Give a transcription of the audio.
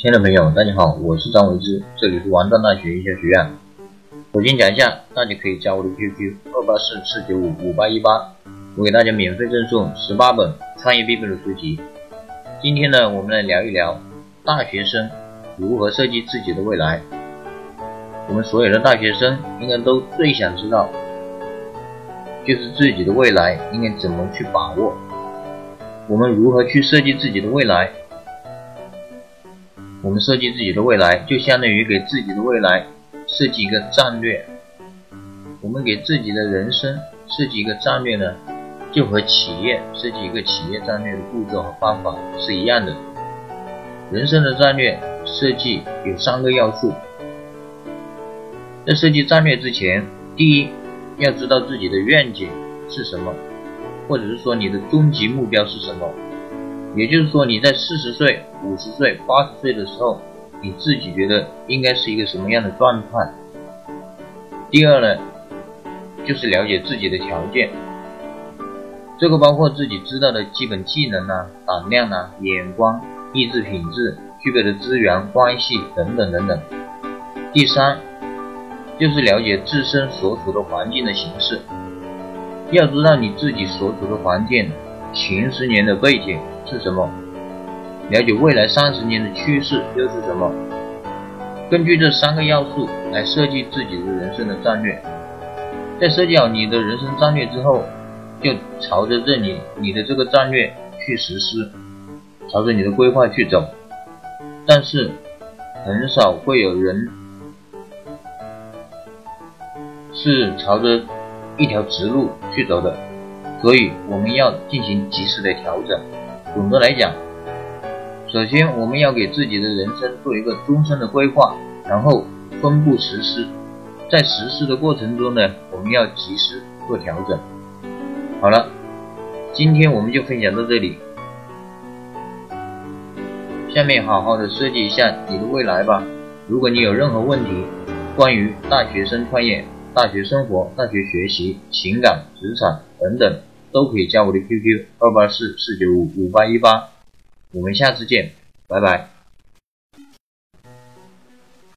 亲爱的朋友大家好，我是张维之，这里是王庄大学营销学院。首先讲一下，大家可以加我的 QQ 二八四四九五五八一八，我给大家免费赠送十八本创业必备的书籍。今天呢，我们来聊一聊大学生如何设计自己的未来。我们所有的大学生应该都最想知道，就是自己的未来应该怎么去把握。我们如何去设计自己的未来？我们设计自己的未来，就相当于给自己的未来设计一个战略。我们给自己的人生设计一个战略呢，就和企业设计一个企业战略的步骤和方法是一样的。人生的战略设计有三个要素。在设计战略之前，第一，要知道自己的愿景是什么，或者是说你的终极目标是什么。也就是说，你在四十岁、五十岁、八十岁的时候，你自己觉得应该是一个什么样的状态？第二呢，就是了解自己的条件，这个包括自己知道的基本技能啊、胆量啊、眼光、意志品质、具备的资源、关系等等等等。第三，就是了解自身所处的环境的形式，要知道你自己所处的环境。前十年的背景是什么？了解未来三十年的趋势又是什么？根据这三个要素来设计自己的人生的战略。在设计好你的人生战略之后，就朝着这里你的这个战略去实施，朝着你的规划去走。但是很少会有人是朝着一条直路去走的。所以我们要进行及时的调整。总的来讲，首先我们要给自己的人生做一个终身的规划，然后分步实施。在实施的过程中呢，我们要及时做调整。好了，今天我们就分享到这里。下面好好的设计一下你的未来吧。如果你有任何问题，关于大学生创业、大学生活、大学学习、情感、职场等等。都可以加我的 QQ 二八四四九五五八一八，我们下次见，拜拜。